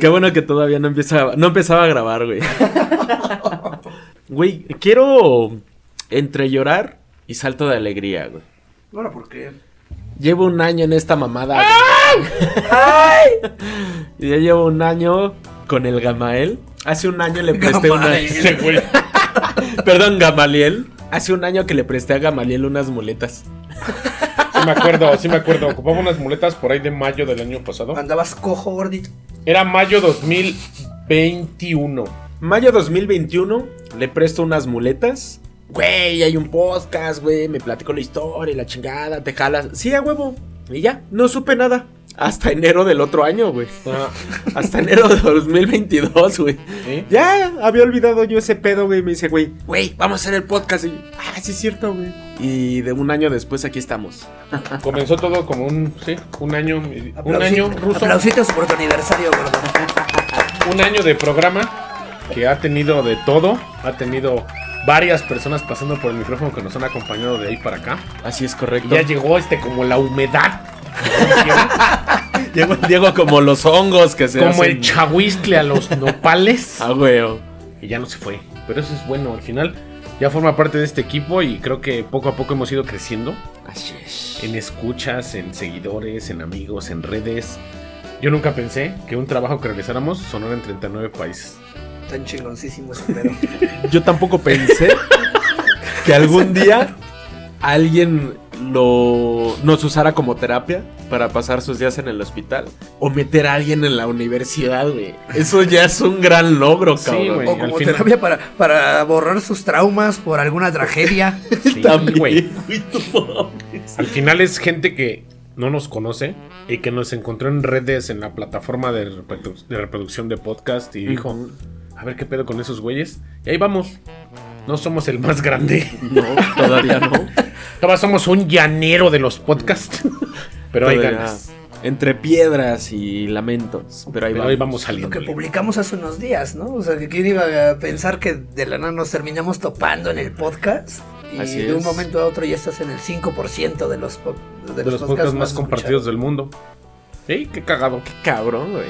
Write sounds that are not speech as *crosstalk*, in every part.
Qué bueno que todavía no empezaba, no empezaba a grabar, güey. *laughs* Güey, quiero entre llorar y salto de alegría, güey. Ahora, ¿por qué? Llevo un año en esta mamada. ¡Ay! y ya llevo un año con el Gamael. Hace un año le presté Gamael. una. *laughs* Perdón, Gamaliel. Hace un año que le presté a Gamaliel unas muletas. *laughs* Sí me acuerdo, sí me acuerdo. Ocupaba unas muletas por ahí de mayo del año pasado. Andabas cojo, gordito. Era mayo 2021. Mayo 2021, le presto unas muletas. Güey, hay un podcast, güey. Me platico la historia y la chingada, te jalas. Sí, a huevo. Y ya, no supe nada. Hasta enero del otro año, güey. Ah, Hasta enero de 2022, güey. Ya había olvidado yo ese pedo, güey. Me dice, güey, güey, vamos a hacer el podcast. Y, ah, sí es cierto, güey. Y de un año después aquí estamos. *laughs* Comenzó todo como un, sí, un año, un año ruso, Aplausitos por tu aniversario, gordo. *laughs* un año de programa que ha tenido de todo, ha tenido varias personas pasando por el micrófono que nos han acompañado de ahí para acá. Así es Y correcto. ya llegó este como la humedad, *laughs* Llegó Diego como los hongos que se como hacen. el chahuiscle a los nopales. *laughs* Ah, güey. y ya no se fue. Pero eso es bueno, al final ya forma parte de este equipo y creo que poco a poco hemos ido creciendo Así es. en escuchas, en seguidores, en amigos, en redes. Yo nunca pensé que un trabajo que realizáramos sonara en 39 países. Tan chingoncísimo ese pedo. *laughs* Yo tampoco pensé que algún día alguien lo nos usara como terapia para pasar sus días en el hospital o meter a alguien en la universidad, güey. Eso ya es un gran logro, Sí, cabrón. güey. O como final- terapia para, para borrar sus traumas por alguna tragedia. *laughs* Sí, También, güey. Al final es gente que no nos conoce y que nos encontró en redes en la plataforma de, reprodu- de reproducción de podcast y dijo, a ver qué pedo con esos güeyes. Y ahí vamos. No somos el más grande. No, todavía no. *laughs* Todavía somos un llanero de los podcasts. *laughs* Pero hay ganas. Entre piedras y lamentos. Pero ahí Pero vamos. ahí vamos Lo saliendo. que publicamos hace unos días, ¿no? O sea, que quién iba a pensar que de la nada nos terminamos topando en el podcast. Y Así de un es. momento a otro ya estás en el 5% de los, po- de los podcasts más compartidos escuchados. del mundo. Sí, qué cagado. Cabrón, güey.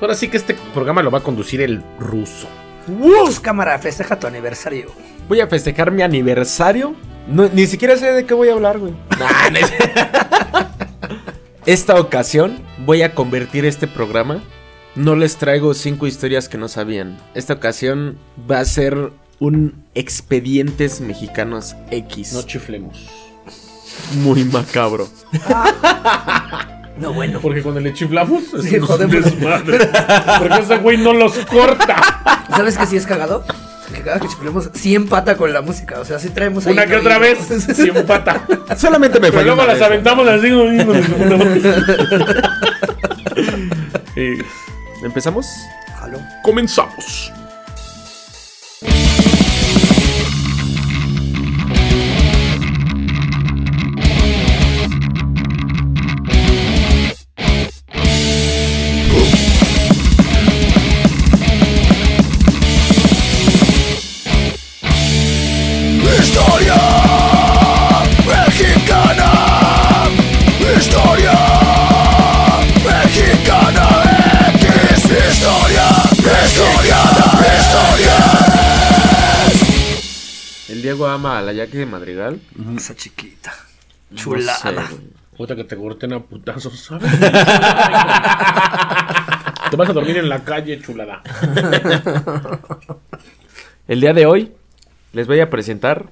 Ahora sí que este programa lo va a conducir el ruso. Pues, cámara, festeja tu aniversario. Voy a festejar mi aniversario. No, ni siquiera sé de qué voy a hablar, güey. *laughs* Nah, no es- *laughs* Esta ocasión voy a convertir este programa. No les traigo cinco historias que no sabían. Esta ocasión va a ser un expedientes mexicanos X. No chiflemos. Muy macabro. *laughs* No, bueno. Porque cuando le chiflamos es Sí, un desmadre. Porque ese güey no los corta. ¿Sabes que sí es cagado? Que cada que chiflemos sí empata con la música. O sea, sí traemos ahí Una que otra vez si empata. *laughs* Solamente me Pero falló luego una las vez. aventamos así. Y *laughs* ¿Empezamos? Jalo. comenzamos. Diego ama a la Yaque de Madrigal. Esa chiquita. No Chulada. sé, güey. Puta que te corten a putazos, ¿sabes? *laughs* te vas a dormir en la calle, chulada. *laughs* El día de hoy les voy a presentar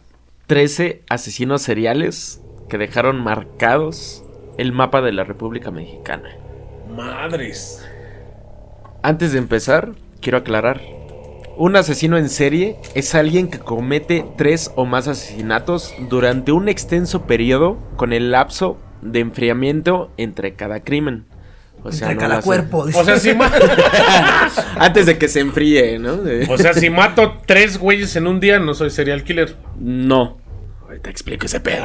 13 asesinos seriales que dejaron marcados el mapa de la República Mexicana. Madres. Antes de empezar, quiero aclarar. Un asesino en serie es alguien que comete tres o más asesinatos durante un extenso periodo con el lapso de enfriamiento entre cada crimen. O sea, Entre no cada hace- cuerpo. O sea, si ma- *laughs* Antes de que se enfríe, ¿no? O sea, si mato tres güeyes en un día, no soy serial killer. No. Ahorita explico ese pedo.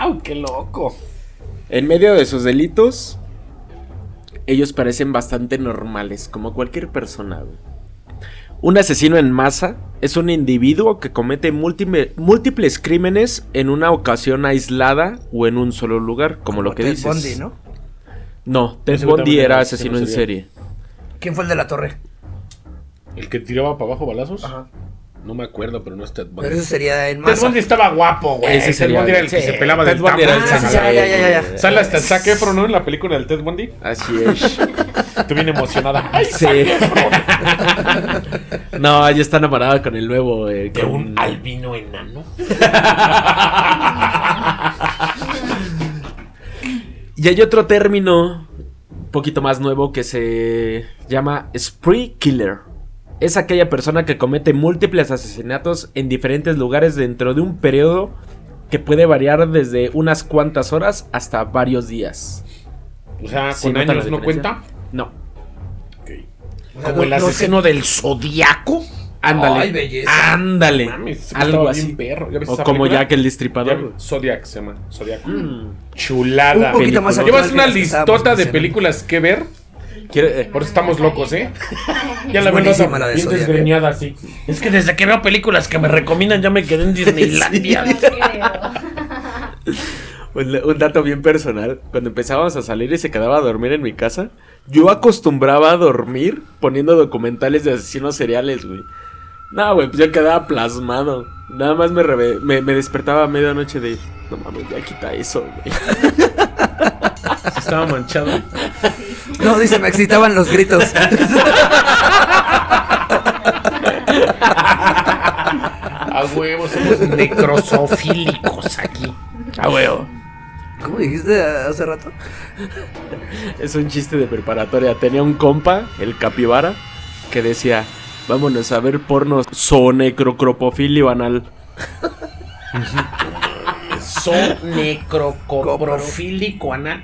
¡Au, qué loco! En medio de sus delitos, ellos parecen bastante normales, como cualquier persona. güey. Un asesino en masa es un individuo que comete múltiple- múltiples crímenes en una ocasión aislada o en un solo lugar, como, lo que Ted dices. Bundy, ¿no? No, Ted Bundy era asesino en serie. ¿Quién fue el de la torre? El que tiraba para abajo balazos. Ajá. No me acuerdo, pero no es Ted Bundy. Pero eso sería en Ted. Bundy estaba guapo, güey. Ese Ted Bundy era el que sí, se pelaba Ted del Bundy era el. Ah, ya, ya, ya, ya, ya. Sale hasta Zac Efron, ¿no? En la película del Ted Bundy. Así es. *laughs* Tú bien emocionada. Ay, Sí. no, ella está enamorada con el nuevo. eh, de con- un albino enano. Y hay otro término un poquito más nuevo que se llama spree killer. Es aquella persona que comete múltiples asesinatos en diferentes lugares dentro de un periodo que puede variar desde unas cuantas horas hasta varios días. O sea, ¿Sí con años no diferencia? cuenta. No. O sea, Como el no- no sé- asesino del zodiaco. Ándale. Ay, belleza. Ándale. Mames, Algo así. bien perro. ¿Ya viste O como película? Jack el Destripador. Zodiac se llama. Zodiaco. Mm. Chulada. Un poquito más Llevas una listota de películas que ver. Quiere- eh, Por eso estamos locos, ¿eh? Ya Es la verdad, la de bien Zodiac, ¿eh? desgreñada así. Es que desde que veo películas que me recomiendan ya me quedé en Disneylandia. *laughs* Un, un dato bien personal. Cuando empezábamos a salir y se quedaba a dormir en mi casa, yo acostumbraba a dormir poniendo documentales de asesinos seriales, güey. No, güey, pues yo quedaba plasmado. Nada más me, reve- me, me despertaba a medianoche de... No mames, ya quita eso, güey. *laughs* Estaba manchado. No, dice, me excitaban los gritos. A huevo, somos necrosofílicos aquí. Ah, huevo. ¿Cómo dijiste hace rato? Es un chiste de preparatoria. Tenía un compa, el capibara, que decía... Vámonos a ver porno sonecrocropofilio anal. *laughs* Son necrocoprofílico anal.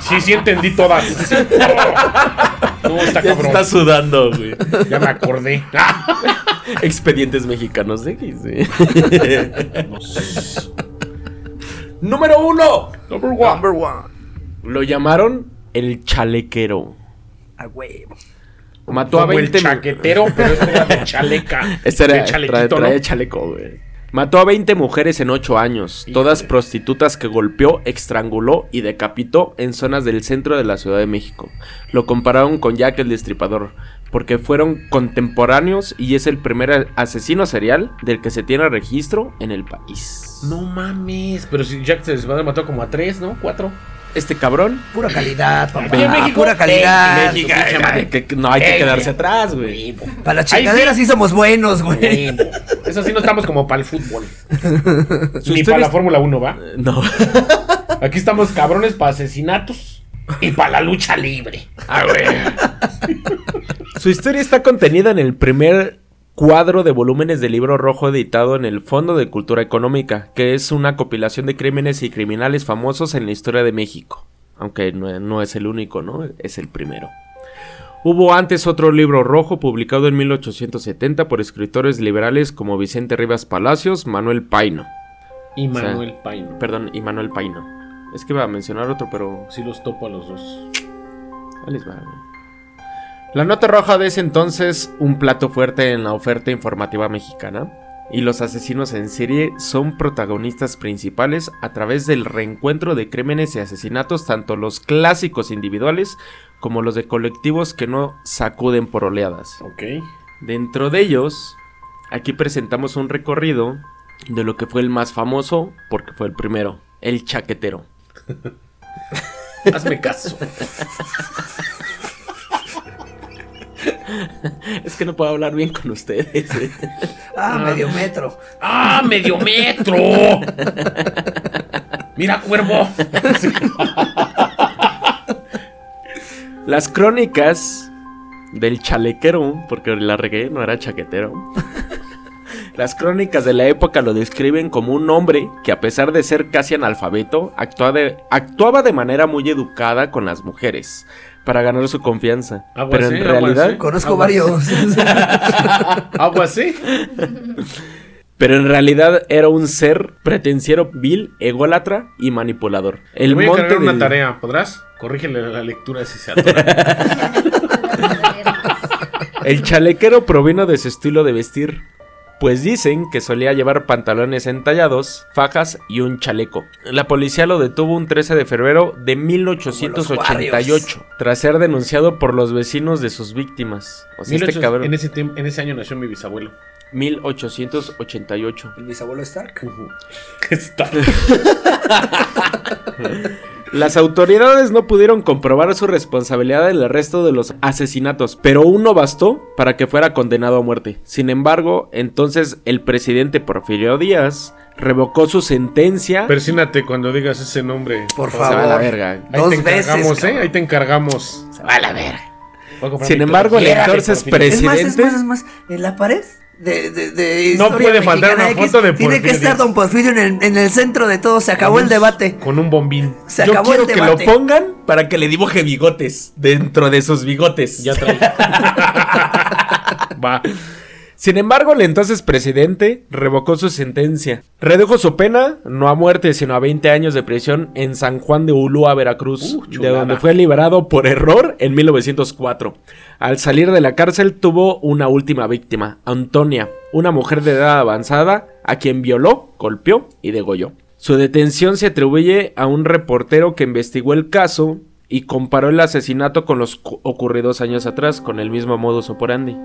Sí, sí entendí todas. No, está Ya cabrón. está sudando, güey. Ya me acordé. Expedientes mexicanos X. sí. Número uno. Number one. Number one. Lo llamaron el chalequero. A huevo. Mató a Como el 20 mu- chaquetero, pero este era de chaleca. Este era de trae, chalequito, trae ¿no? chaleco, güey. Mató a 20 mujeres en 8 años, todas prostitutas que golpeó, estranguló y decapitó en zonas del centro de la Ciudad de México. Lo compararon con Jack el Destripador, porque fueron contemporáneos y es el primer asesino serial del que se tiene registro en el país. No mames, pero si Jack se mató como a tres, ¿no? Cuatro. Este cabrón Pura calidad, papá. Aquí en México, Pura calidad. México, que no hay que quedarse atrás, güey. Para las chingaderas sí. sí. somos buenos, güey. Eso sí no estamos como para el fútbol. Su Ni para la Fórmula 1, ¿va? No. *laughs* Aquí estamos cabrones para asesinatos y para la lucha libre. A ver. Su historia está contenida en el primer cuadro de volúmenes del libro rojo editado en el Fondo de Cultura Económica, que es una compilación de crímenes y criminales famosos en la historia de México. Aunque no, no es el único, ¿no? Es el primero. Hubo antes otro libro rojo publicado en 1870 por escritores liberales como Vicente Rivas Palacios, Manuel Paino. Y O sea, Manuel Paino. Perdón, y Manuel Paino. Es que iba a mencionar otro, pero Sí los topo a los dos. Ahí les va, güey. La nota roja de ese entonces, un plato fuerte en la oferta informativa mexicana. Y los asesinos en serie son protagonistas principales a través del reencuentro de crímenes y asesinatos, tanto los clásicos individuales como los de colectivos que no sacuden por oleadas. Ok. Dentro de ellos, aquí presentamos un recorrido de lo que fue el más famoso, porque fue el primero, el chaquetero. *laughs* Hazme caso. *laughs* Es que no puedo hablar bien con ustedes. ¿eh? Ah, medio metro. ¡Ah, medio metro! Mira, cuervo. Las crónicas del chalequero, porque la regué, no era chaquetero. Las crónicas de la época lo describen como un hombre que a pesar de ser casi analfabeto, de- actuaba de manera muy educada con las mujeres para ganar su confianza. Aguas, Pero en ¿eh? Aguas, realidad. Conozco varios. *laughs* Agua así. pero en realidad era un ser pretenciero, vil, ególatra y manipulador. El Te voy a monte encargar una del- tarea. ¿Podrás? Corrígele la lectura si se atora. *laughs* El chalequero provino de su estilo de vestir. Pues dicen que solía llevar pantalones entallados, fajas y un chaleco. La policía lo detuvo un 13 de febrero de Como 1888, los tras ser denunciado por los vecinos de sus víctimas. O sea, este 1800 cabrón. en, ese tiempo, en ese año nació mi bisabuelo. 1888. El bisabuelo Stark. Está. *laughs* *laughs* *laughs* Las autoridades no pudieron comprobar su responsabilidad en el resto de los asesinatos, pero uno bastó para que fuera condenado a muerte. Sin embargo, entonces el presidente Porfirio Díaz revocó su sentencia. Persínate cuando digas ese nombre. Por Se va a favor. la verga. Ahí Dos te encargamos, veces, ¿eh? Ahí te encargamos. Se va a la verga. Sin embargo, el entonces Porfirio. Es más, es presidente. más, es más. En la pared de, de, de No puede faltar una X, foto de Tiene que Porfirio estar. Don Porfirio en el, en el centro de todo. Se acabó el debate. Con un bombín. Se Yo acabó quiero el que lo debate. pongan para que le dibuje bigotes dentro de sus bigotes. Ya trae. *laughs* Va. Sin embargo, el entonces presidente revocó su sentencia. Redujo su pena, no a muerte, sino a 20 años de prisión en San Juan de Ulúa, Veracruz, Uh, de donde fue liberado por error en 1904. Al salir de la cárcel tuvo una última víctima, Antonia, una mujer de edad avanzada, a quien violó, golpeó y degolló. Su detención se atribuye a un reportero que investigó el caso y comparó el asesinato con los cu- ocurridos años atrás, con el mismo modus operandi.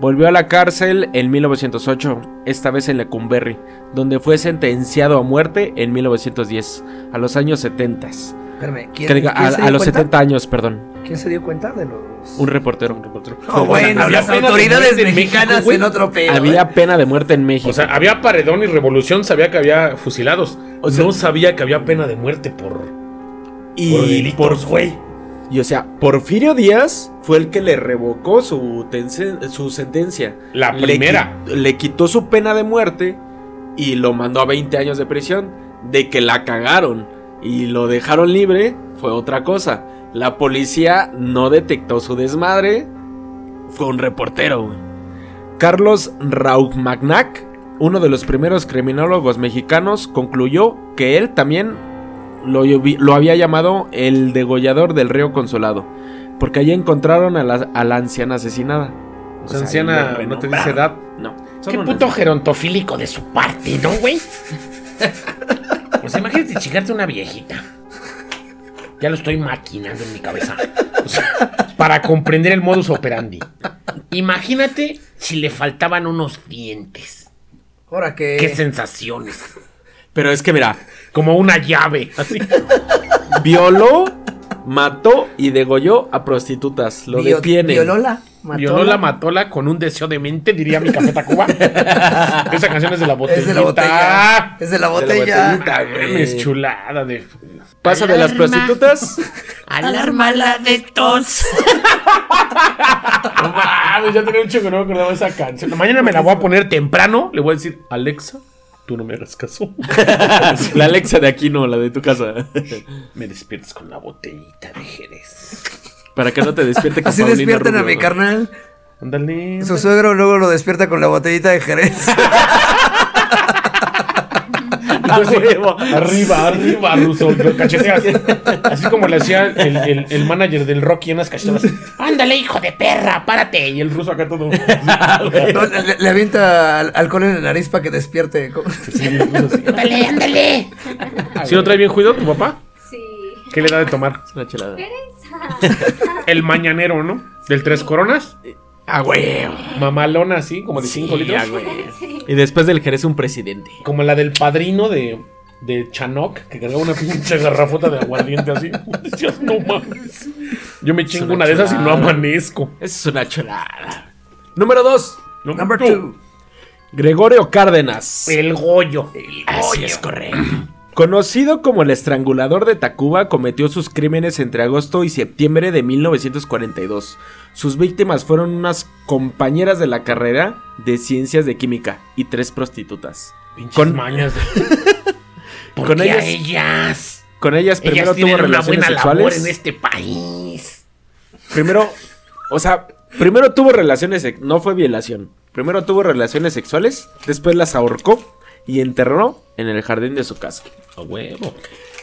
Volvió a la cárcel en 1908, esta vez en Lecumberri, donde fue sentenciado a muerte en 1910, a los años 70. Espérame, ¿quién, Que quién a, a los cuenta? 70 años, perdón. ¿Quién se dio cuenta de los.? Un reportero. No, bueno, Había las pena de autoridades muerte en mexicanas México, en otro pedo. Había ¿eh? pena de muerte en México. O sea, había paredón y revolución, sabía que había fusilados. O sea- no sabía que había pena de muerte por, y por delitos, güey. Y o sea, Porfirio Díaz fue el que le revocó su, sentencia. La Le primera. qui- Le, quitó su pena de muerte y lo mandó a 20 años de prisión. De que la cagaron y lo dejaron libre fue otra cosa. La policía no detectó su desmadre. Fue un reportero, güey. Carlos Raugmagnac, uno de los primeros criminólogos mexicanos, concluyó que él también lo, lo había llamado el degollador del río Consolado, porque allí encontraron a la, a la anciana asesinada. O sea, anciana no te dice edad. No. Qué puto gerontofílico de su parte, ¿no, güey? *laughs* Pues imagínate chingarte una viejita. Ya lo estoy maquinando en mi cabeza. O sea, para comprender el modus operandi. Imagínate si le faltaban unos dientes. Ahora que. Qué sensaciones. Pero es que mira, Como una llave. Así. *laughs* violó, mató y degolló a prostitutas. Lo Bio- detienen. Violola. Matóla. Violola Matola con un deseo de mente, diría mi Café Tacuba. *laughs* Esa canción es de la botellita. Es de la botella. Es de la botella. botellita, güey. Es chulada de... Pasa de las prostitutas. Alármala de tos. *laughs* No mames, ya tenía un chico que no me acordaba de esa canción. Mañana me la voy a poner temprano. Le voy a decir, Alexa, tú no me hagas caso. *laughs* la Alexa de aquí no, la de tu casa. me despiertas con la botellita de Jerez. Para que no te despierte con Así Paulina despierten a Rubio. mi carnal. Ándale. Su suegro luego lo despierta con la botellita de Jerez. *laughs* Arriba, arriba, Ruso. Lo cacheteas. Así como le hacía el, el- el manager del Rocky en las cachetadas. Ándale, hijo de perra, párate. Y el ruso acá todo. No, le, le avienta al- alcohol en la nariz para que despierte. Sí, Ándale, ándale. ¿Sí lo trae bien cuidado tu papá? Sí. ¿Qué le da de tomar? Una chelada. El mañanero, ¿no? Del tres coronas. Ah, güey. Mamalona así, como de 5 Sí, litros. ah, güey. Y después del Jerez un presidente. Como la del padrino de, de Chanoc, que cargaba una pinche garrafota de aguardiente así. *laughs* Decías, no mames. Yo me chingo una una de esas y no chulada. amanezco. Esa es una chelada. Número 2. No, Number tú. two. Gregorio Cárdenas. El Goyo. Así es correcto. Conocido como el estrangulador de Tacuba, cometió sus crímenes entre agosto y septiembre de 1942. Sus víctimas fueron unas compañeras de la carrera de ciencias de química y tres prostitutas. Pinches Con- mañas. De... *laughs* ¿Por Con qué a ellas- ellas? Con ellas primero ellas tuvo una relaciones buena labor sexuales. en este país. Primero, o sea, primero tuvo relaciones, no fue violación. Primero tuvo relaciones sexuales, después las ahorcó y enterró en el jardín de su casa. A huevo.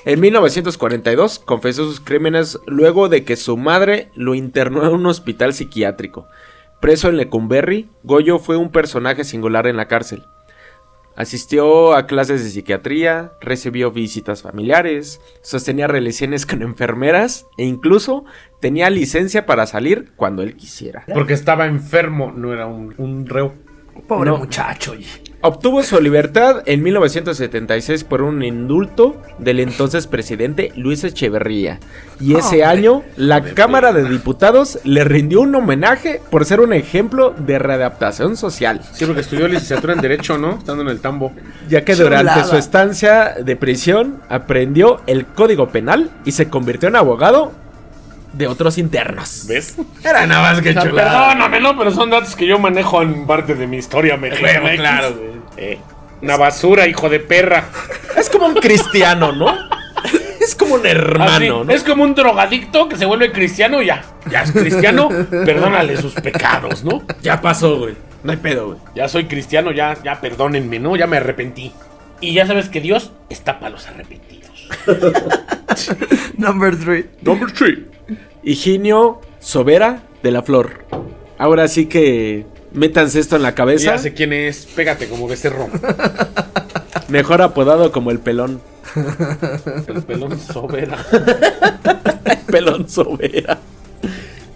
En 1942 confesó sus crímenes luego de que su madre lo internó en un hospital psiquiátrico. Preso en Lecumberri, Goyo fue un personaje singular en la cárcel. Asistió a clases de psiquiatría, recibió visitas familiares, sostenía relaciones con enfermeras e incluso tenía licencia para salir cuando él quisiera. Porque estaba enfermo, no era un, un reo. Pobre No. muchacho, oye. Obtuvo su libertad en 1976 por un indulto del entonces presidente Luis Echeverría. Y ese año, la Cámara de Diputados le rindió un homenaje por ser un ejemplo de readaptación social. Sí, porque estudió licenciatura en Derecho, ¿no? Estando en el tambo. Ya que Chulada. durante su estancia de prisión aprendió el código penal y se convirtió en abogado de otros internos. ¿Ves? Era nada más que O sea, chulada. perdóname, ¿no? Pero son datos que yo manejo en parte de mi historia mexicana. Bueno, claro, güey. Eh, una basura, hijo de perra. Es como un cristiano, ¿no? Es como un Así, hermano, ¿no? Es como un drogadicto que se vuelve cristiano y ya. Ya es cristiano, perdónale sus pecados, ¿no? Ya pasó, güey. No hay pedo, güey. Ya soy cristiano, ya, ya perdónenme, ¿no? Ya me arrepentí. Y ya sabes que Dios está para los arrepentidos. *laughs* Number three. Number three. Higinio Sobera de la Flor. Ahora sí que métanse esto en la cabeza. Ya sé quién es. Pégate como becerro. *laughs* Mejor apodado como el pelón. El pelón sobera. *laughs* Pelón Sobera.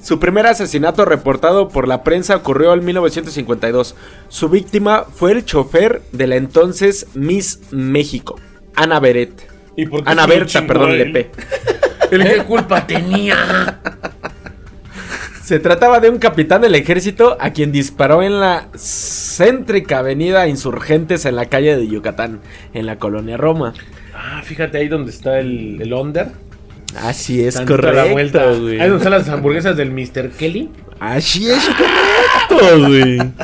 Su primer asesinato reportado por la prensa ocurrió en 1952. Su víctima fue el chofer de la entonces Miss México, Ana Beret. ¿Y por qué Ana Berta, perdón, él? Lepe. *laughs* ¿El qué culpa tenía? Se trataba de un capitán del ejército a quien disparó en la céntrica avenida Insurgentes en la calle de Yucatán, en la colonia Roma. Ah, fíjate ahí donde está el, el under. Así es Tantito correcto, la vuelta. güey. Ahí donde están las hamburguesas del Mr. Kelly. Así es correcto,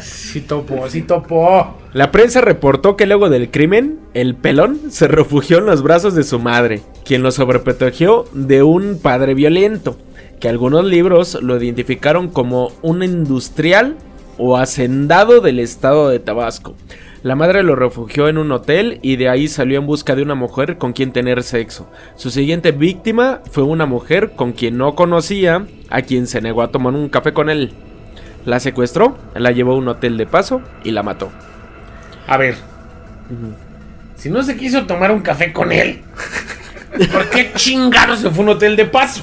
Sí topo, sí topo. La prensa reportó que luego del crimen, el pelón se refugió en los brazos de su madre, quien lo sobreprotegió de un padre violento, que algunos libros lo identificaron como un industrial o hacendado del estado de Tabasco. La madre lo refugió en un hotel y de ahí salió en busca de una mujer con quien tener sexo. Su siguiente víctima fue una mujer con quien no conocía, a quien se negó a tomar un café con él. La secuestró, la llevó a un hotel de paso y la mató. A ver. Si no se quiso tomar un café con él, ¿por qué chingado se fue a un hotel de paso?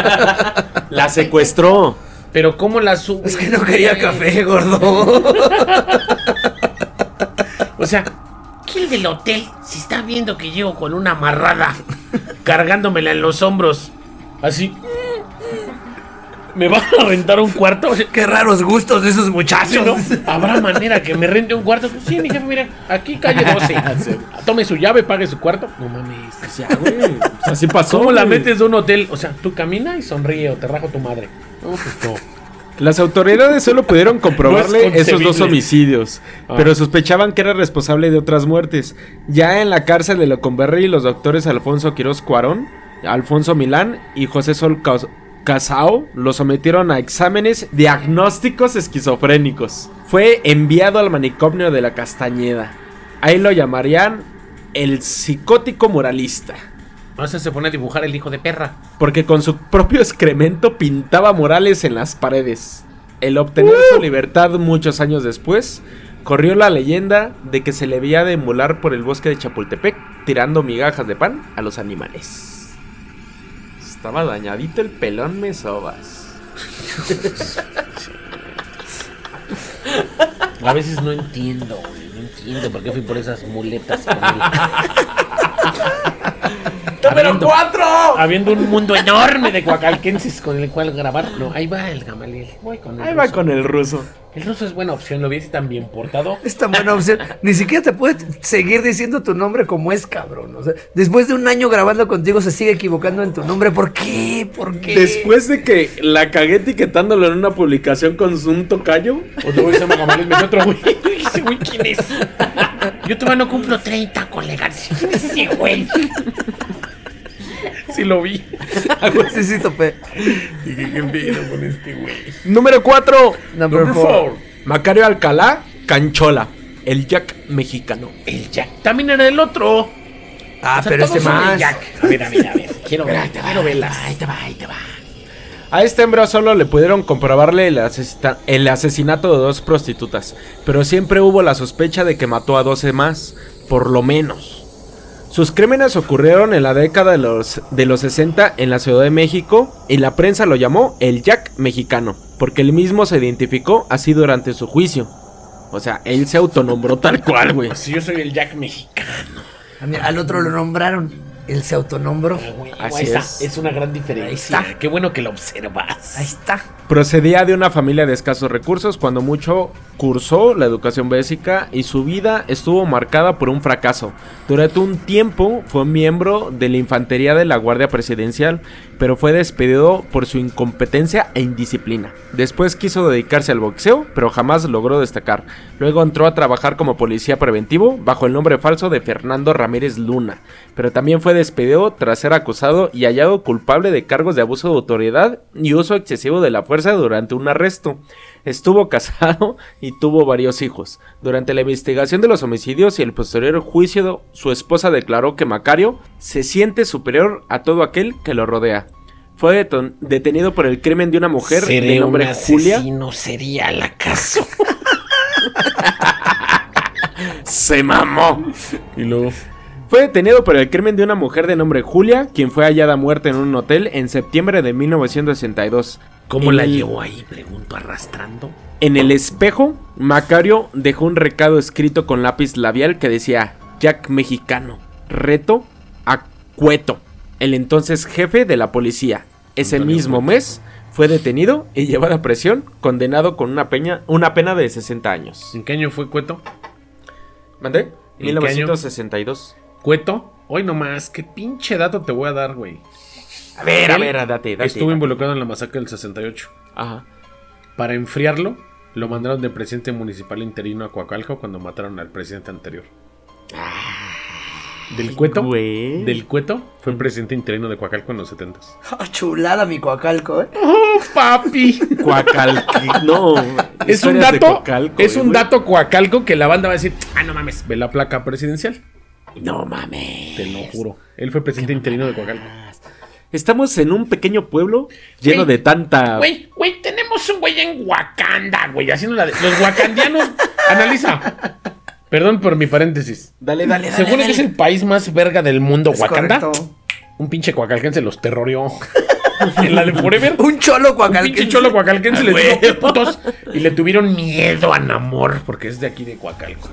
*laughs* La secuestró. Pero ¿cómo la sube? Es que no quería café, gordo. O sea, ¿qué el del hotel si está viendo que llego con una amarrada cargándomela en los hombros? Así. ¿Me van a rentar un cuarto? *laughs* Qué raros gustos de esos ¿sí, muchachos. no? ¿Habrá manera que me rente un cuarto? Pues sí, mi jefe, mira, aquí calle 12. *laughs* Tome su llave, pague su cuarto. No mames. Güey. Así pasó. ¿Cómo la metes de un hotel? O sea, tú camina y sonríe o te rajo tu madre. No, pues no. Las autoridades solo pudieron comprobarle *laughs* No es esos dos homicidios, Ah. pero sospechaban que era responsable de otras muertes. Ya en la cárcel de Lecumberri, los doctores Alfonso Quiroz Cuarón, Alfonso Milán y José Sol Casao lo sometieron a exámenes diagnósticos esquizofrénicos. Fue enviado al manicomio de la Castañeda. Ahí lo llamarían el psicótico moralista. O sea, se pone a dibujar el hijo de perra. Porque con su propio excremento pintaba murales en las paredes. El obtener su libertad muchos años después, corrió la leyenda de que se le veía deambular por el bosque de Chapultepec tirando migajas de pan a los animales. Estaba dañadito el pelón me sobas. A veces no entiendo, güey. No entiendo por qué fui por esas muletas con él. *laughs* ¡Número 4! Habiendo un mundo enorme de cuacalquenses con el cual grabar. No, ahí va el Gamaliel. Voy con el Ahí va con el ruso. El ruso es buena opción, lo vi así tan bien portado. Es tan buena opción. Ni siquiera te puede seguir diciendo tu nombre como es, cabrón. O sea, después de un año grabando contigo se sigue equivocando en tu nombre. ¿Por qué? ¿Por qué? Después de que la cagué etiquetándolo en una publicación con un tocayo, Otro güey se llama Gamaliel, me otro güey. Ese güey, ¿quién es? Yo todavía no cumplo 30, colega. *laughs* ¿Quién es ese güey? *laughs* Sí lo vi. *laughs* Sí, sí, topé. Dije, ¿qué pedo con este güey? Número 4. Number, Number four. four. Macario Alcalá, Canchola. El Jack mexicano. El Jack. También era el otro. Ah, O sea, pero este son el más. Jack. A ver, a ver, a ver. *laughs* Quiero ver, quiero verlas. Ahí te va, ahí te va. A este hembra solo le pudieron comprobarle el, el asesinato de dos prostitutas, pero siempre hubo la sospecha de que mató a 12 más, por lo menos. Sus crímenes ocurrieron en la década de los, de los 60 en la Ciudad de México y la prensa lo llamó el Jack mexicano, porque él mismo se identificó así durante su juicio. O sea, él se autonombró tal cual, güey. Si yo soy el Jack mexicano. Al otro lo nombraron. Él se autonombró. güey, Así ahí está, es. Es una gran diferencia. Ahí está. Qué bueno que lo observas. Ahí está. Procedía de una familia de escasos recursos cuando mucho cursó la educación básica y su vida estuvo marcada por un fracaso. Durante un tiempo fue miembro de la infantería de la Guardia Presidencial, pero fue despedido por su incompetencia e indisciplina. Después quiso dedicarse al boxeo, pero jamás logró destacar. Luego entró a trabajar como policía preventivo bajo el nombre falso de Fernando Ramírez Luna, pero también fue despedido tras ser acusado y hallado culpable de cargos de abuso de autoridad y uso excesivo de la fuerza durante un arresto. Estuvo *laughs* casado y tuvo varios hijos. Durante la investigación de los homicidios y el posterior juicio, su esposa declaró que Macario se siente superior a todo aquel que lo rodea. Fue detenido por el crimen de una mujer de nombre un Julia. asesino serial acaso. *laughs* Se mamó. y luego. Fue detenido por el crimen de una mujer de nombre Julia, quien fue hallada muerta en un hotel en septiembre de 1962. ¿Cómo En la el- llevó ahí? Pregunto arrastrando. En el espejo, Macario dejó un recado escrito con lápiz labial que decía Jack mexicano, reto a Cueto, el entonces jefe de la policía. Ese mismo mes fue detenido y llevado a prisión, condenado con una, peña, una pena de 60 años. ¿En qué año fue Cueto? ¿Mandé? ¿En qué año? 1962. Cueto. Hoy nomás, qué pinche dato te voy a dar, güey. A ver, a ver, date, date. Estuvo date. involucrado en la masacre del 68. Ajá. Para enfriarlo, lo mandaron de presidente municipal interino a Coacalco cuando mataron al presidente anterior. Del Cueto. güey. Del Cueto fue presidente interino de Coacalco en los 70. Ah, chulada mi coacalco, ¿eh? ¡Oh, papi! Coacalqui. No. es un dato. Coacalco, es un güey. dato Coacalco que la banda va a decir: Ah, no mames, ve la placa presidencial. No mames. Te lo juro. Él fue presidente interino de Coacalco. Estamos en un pequeño pueblo lleno Güey, de tanta. Güey, güey, tenemos un güey en Wakanda, güey, haciendo la de. Los wakandianos. *laughs* analiza. Perdón por mi paréntesis. Dale, dale, dale. Según dale. es el país más verga del mundo, Es Wakanda. correcto. Un pinche coacalquense los terroreó. *laughs* en la de Forever. Un cholo Un coacalquense. pinche cholo coacalquense le Ah, dijo. "¿Qué putos? Y le tuvieron miedo a Namor, porque es de aquí de Coacalco.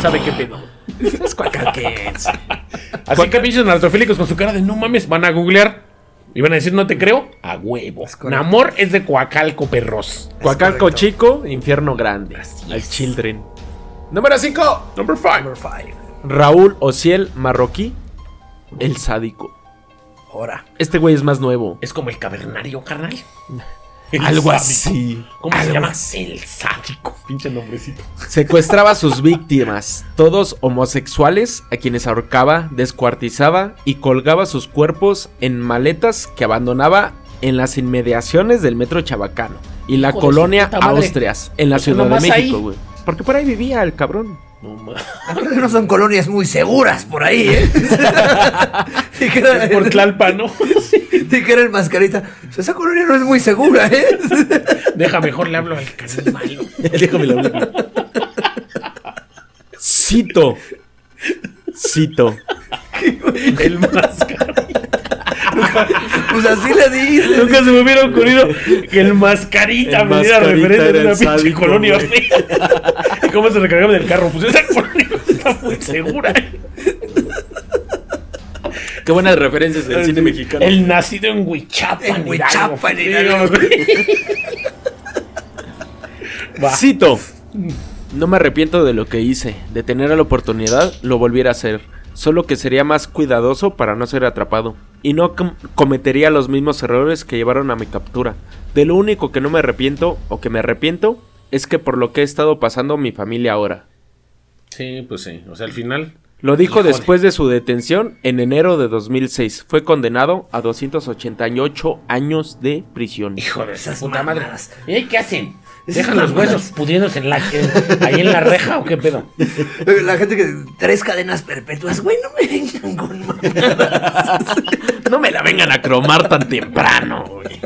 ¿Sabe qué pedo? Es coacalquense. Así que pinches narcofílicos con su cara de no mames, van a googlear y van a decir no te creo. A huevo. Namor es de Coacalco, perros. Coacalco chico, infierno grande. Al es. Children. Número 5. Number five. Number five. Raúl Ociel Marroquí. El sádico. Ahora. Este güey es más nuevo. Es como el cavernario, carnal. *laughs* El Algo sádico. así. ¿Cómo se llama? El sádico. Pinche nombrecito. Secuestraba a sus víctimas, todos homosexuales, a quienes ahorcaba, descuartizaba y colgaba sus cuerpos en maletas que abandonaba en las inmediaciones del metro Chabacano y la colonia. Austrias, en la Ciudad de México, güey. Porque por ahí vivía el cabrón. No mames. No son colonias muy seguras por ahí, ¿eh? *laughs* Era- Es por Tlalpan, ¿no? *laughs* sí que era el mascarita. Esa colonia no es muy segura, ¿eh? *laughs* Deja, mejor le hablo al canal malo. Déjame la hablar. Cito. Cito. El mascarita. *laughs* Pues así le dices. Nunca se me hubiera ocurrido que el mascarita El me diera mascarita referencia era de una el pinche sádico, colonia. *laughs* ¿Y cómo se recargaba del carro? Pues esa colonia está muy segura. Qué buenas referencias del cine mexicano. El nacido en Huichapan, En Huichapan. *laughs* Cito. No me arrepiento de lo que hice. De tener la oportunidad, lo volviera a hacer. Solo que sería más cuidadoso para no ser atrapado. Y no com- cometería los mismos errores que llevaron a mi captura. De lo único que no me arrepiento, o que me arrepiento, es que por lo que he estado pasando mi familia ahora. Sí, pues sí. O sea, al final. Lo dijo Híjole. después de su detención en enero de 2006. Fue condenado a 288 años de prisión. Hijo de esa Esas puta madre. ¿Y qué hacen? ¿Dejan los huesos pudriéndose en la, en- ahí en la reja o qué pedo? *laughs* La gente que. Tres cadenas perpetuas, güey, no me vengan con mamadas. *laughs* No me la vengan a cromar tan temprano, güey.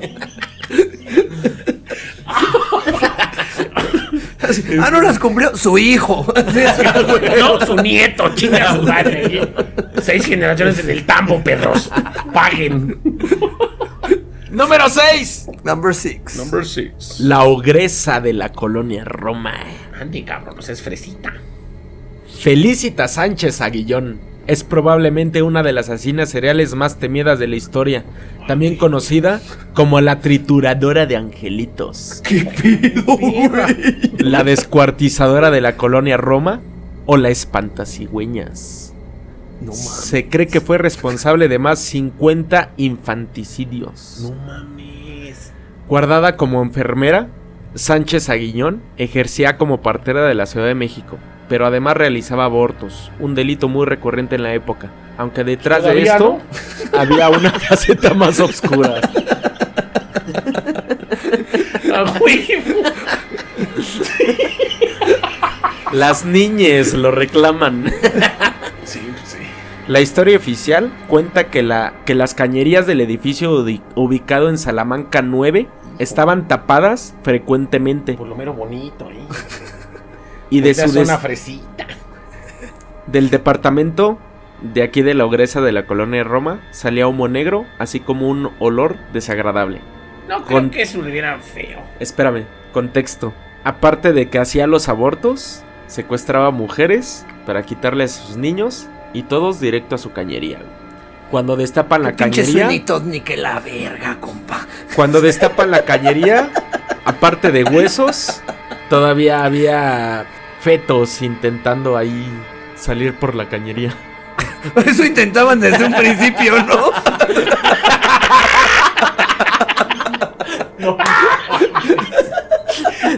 Ah, no las cumplió su hijo. No, su nieto, chinga su madre. Seis generaciones en el tambo, perros. Paguen. Número 6. Number six. Number six. La ogresa de la colonia Roma. Andy, cabrón, es fresita. Felicita Sánchez Aguillón es probablemente una de las asesinas cereales más temidas de la historia, también conocida como la trituradora de angelitos. ¿Qué pido, güey? La descuartizadora de la colonia Roma o la espantacigüeñas. No mames. Se cree que fue responsable de más 50 infanticidios. No mames. Guardada como enfermera, Sánchez Aguillón ejercía como partera de la Ciudad de México, pero además realizaba abortos, un delito muy recurrente en la época, aunque detrás de esto había una *laughs* faceta más oscura. Las niñes lo reclaman. Sí, pues sí. La historia oficial cuenta que, la, que las cañerías del edificio ubi- ubicado en Salamanca 9 estaban tapadas frecuentemente Por lo menos bonito, ¿eh? Y de su zona fresita. del departamento de aquí de la ogresa de la colonia de Roma salía humo negro, así como un olor desagradable. No creo Con- que eso le viera feo. Espérame, contexto. Aparte de que hacía los abortos, secuestraba mujeres para quitarle a sus niños y todos directo a su cañería. Cuando destapan la cañería, ni que la verga, compa. cuando destapan la cañería, aparte de huesos, todavía había fetos intentando ahí salir por la cañería. *laughs* Eso intentaban desde un principio, *laughs* ¿no?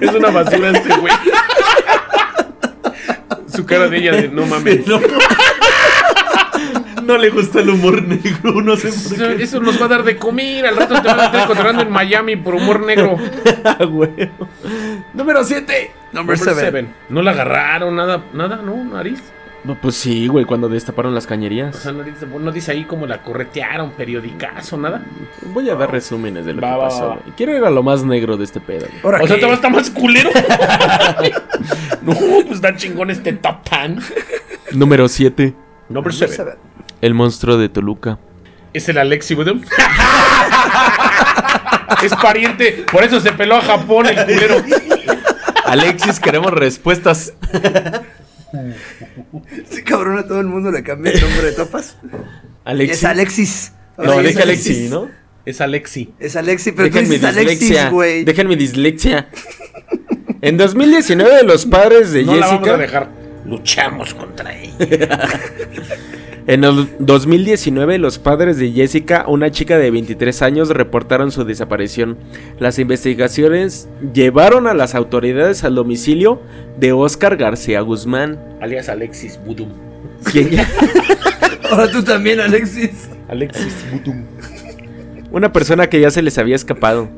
Es una basura este güey. Su cara de ella de no mames. *laughs* No le gusta el humor negro, no sé Eso, eso nos va a dar de comer. Al rato te van a estar encontrando en Miami por humor negro. *laughs* Número 7. Number Number seven. seven. No la agarraron, nada, nada, ¿no? Nariz. Pues sí, güey, cuando destaparon las O cañerías. sea, no dice, no dice ahí como la corretearon, periodicazo, nada. Voy a dar resúmenes de lo Va, que pasó. va. güey. Quiero ir a lo más negro de este pedo. güey. O sea, te va a estar más culero. *laughs* *laughs* no, pues está chingón este top tan. Número 7. Number Number seven. seven. El monstruo de Toluca. Es el Alexi Woodham. *laughs* es pariente. Por eso se peló a Japón el culero. Alexis, queremos respuestas. Sí, cabrón, a todo el mundo le cambia el nombre de topas. Alexis. Es Alexis. No, Ahora es Alexis, ¿no? Es Alexi. Es Alexis, pero tú Dejen dices Alexis, dislexia. güey. Dejen mi dislexia. En 2019, los padres de No la vamos a Jessica. dejar. Luchamos contra ella. *laughs* En el 2019, los padres de Jessica, una chica de 23 años, reportaron su desaparición. Las investigaciones llevaron a las autoridades al domicilio de Oscar García Guzmán, Alias Alexis ya- *laughs* Ahora tú también, Alexis. Alexis Woodham. una persona que ya se les había escapado.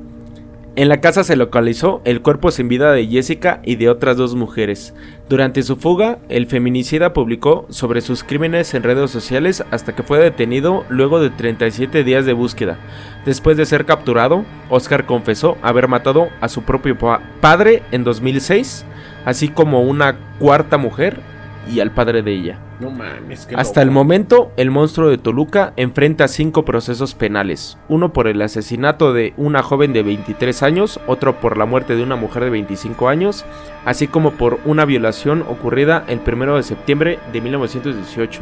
En la casa se localizó el cuerpo sin vida de Jessica y de otras dos mujeres. Durante su fuga, el feminicida publicó sobre sus crímenes en redes sociales hasta que fue detenido luego de 37 días de búsqueda. Después de ser capturado, Oscar confesó haber matado a su propio pa- padre en 2006, así como una cuarta mujer y al padre de ella. No mames. qué Hasta loco. el momento, el monstruo de Toluca enfrenta cinco procesos penales. Uno por el asesinato de una joven de 23 años, otro por la muerte de una mujer de 25 años, así como por una violación ocurrida el 1 de septiembre de 1918.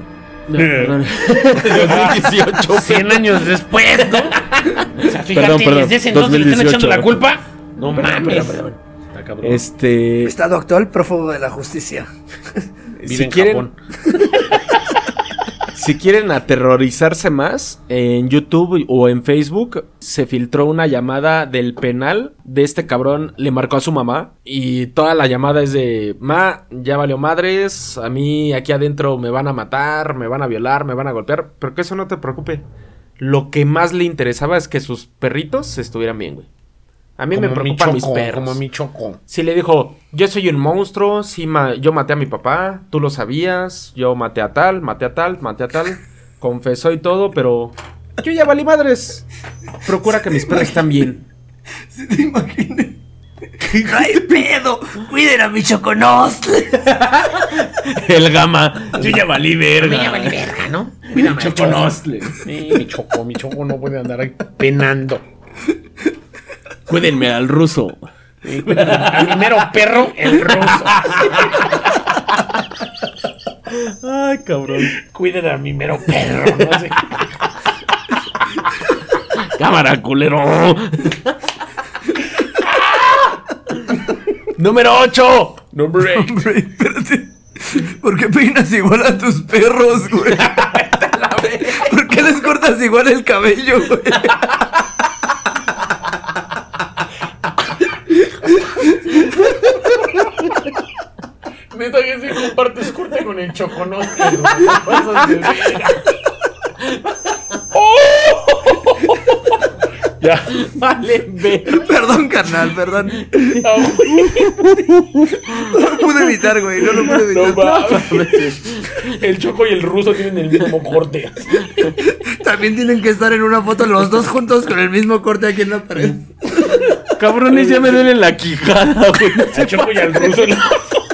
No, perdón. *laughs* *laughs* 2018. 100 años después, ¿no? O sea, fíjate, Perdón, perdón, desde ese entonces le están 2018. echando la culpa. No Perdón, mames. perdón, perdón. Está cabrón. Este, Estado actual, prófugo de la justicia. *laughs* Vive si en quieren, Japón. *laughs* Si quieren aterrorizarse más, en YouTube o en Facebook se filtró una llamada del penal de este cabrón, le marcó a su mamá y toda la llamada es de, ma, ya valió madres, a mí aquí adentro me van a matar, me van a violar, me van a golpear, pero que eso no te preocupe. Lo que más le interesaba es que sus perritos estuvieran bien, güey. A mí Como me mi preocupan mis choco, perros. Como mi choco. Si le dijo, yo soy un monstruo, sí ma- yo maté a mi papá, tú lo sabías, yo maté a tal, maté a tal, maté a tal, *laughs* confesó y todo, pero yo ya valí madres. Procura que mis perros están bien. ¿Sí te imaginas? ¡No hay *laughs* pedo! ¡Cuiden a mi choconostle! *laughs* El gama, yo ya valí verga. Me llama ni verga, ¿no? Cuídame, Choco choco. Nostle. Sí, mi choco, mi choco no puede andar ahí penando. Cuídenme al ruso. A mi mero perro, el ruso. Ay, cabrón. Cuiden a mi mero perro, no sé. Cámara, culero. Número 8. Number eight. Hombre, espérate. ¿Por qué peinas igual a tus perros, güey? *laughs* ¿Por qué les cortas igual el cabello, güey? Neta que si compartes corte con el choconostle, güey. Te pasas de verga. *laughs* Ya. Vale, ver. Perdón, carnal, perdón. Ah. No lo pude evitar, güey. No lo pude No evitar. mames. El choco y el ruso tienen el mismo corte. También tienen que estar en una foto los dos juntos con el mismo corte aquí en la pared. Cabrones, ya me duele la quijada, güey. El choco y al ruso en la foto.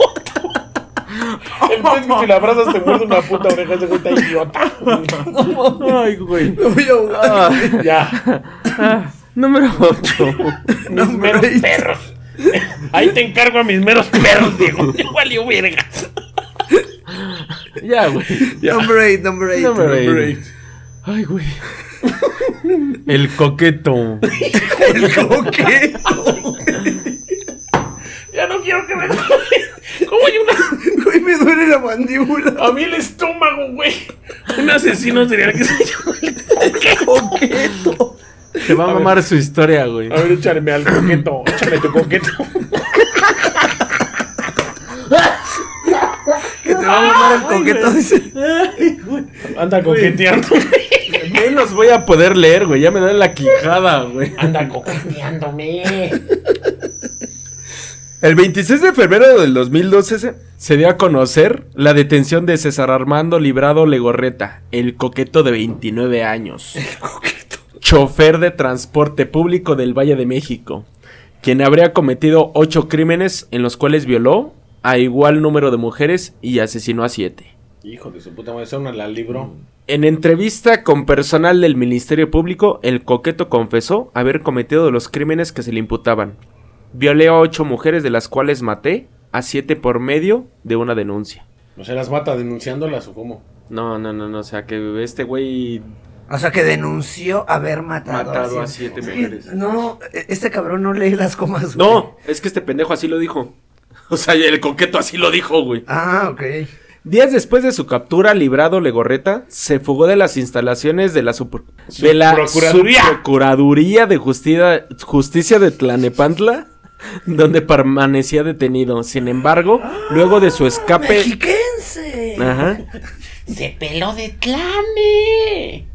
El *laughs* pez que si la abrazas te muerde una puta oreja ese güey está idiota. Ay, güey. Me voy a ahogar. Ah, Ya. ah, número 8. *laughs* Mis meros perros. Ahí te encargo a mis meros perros, Diego. *laughs* Ya valió verga. Ya, güey. Number eight, number eight. Number eight. Number eight. Ay, güey. El coqueto. El coqueto. Ya no quiero que me duele. ¿Cómo hay una.? Güey, me duele la mandíbula. A mí el estómago, güey. Un asesino serial que se llama el Coqueto. Te va a mamar su historia, güey. A ver, échame al coqueto. Échame tu coqueto. Que te va a mamar el coqueto, dice. Anda coqueteando. Menos voy a poder leer, güey. Ya me duele la quijada, güey. Anda coqueteándome. El 26 de febrero del 2012 se- dio a conocer la detención de César Armando Librado Legorreta, el coqueto de 29 años. *laughs* Chofer de transporte público del Valle de México, quien habría cometido ocho crímenes en los cuales violó a igual número de mujeres y asesinó a siete. Hijo de su puta madre, esa una la libró. En entrevista con personal del Ministerio Público, el coqueto confesó haber cometido los crímenes que se le imputaban. Violé a ocho mujeres de las cuales maté a siete por medio de una denuncia. ¿No se las mata denunciándolas o cómo? No, no, no, no, o sea que este güey O sea, que denunció haber matado, matado a siete. siete mujeres. No, este cabrón no lee las comas. güey. No, es que este pendejo así lo dijo. *laughs* O sea, el coqueto así lo dijo, güey. Ah, ok. Días después de su captura, librado Legorreta se fugó de las instalaciones de la, super- de la. Subprocuraduría de Justicia, Justicia de Tlanepantla, *laughs* donde permanecía detenido. Sin embargo, luego de su escape... Mexiquense. Ajá. *laughs* Se peló de tlane.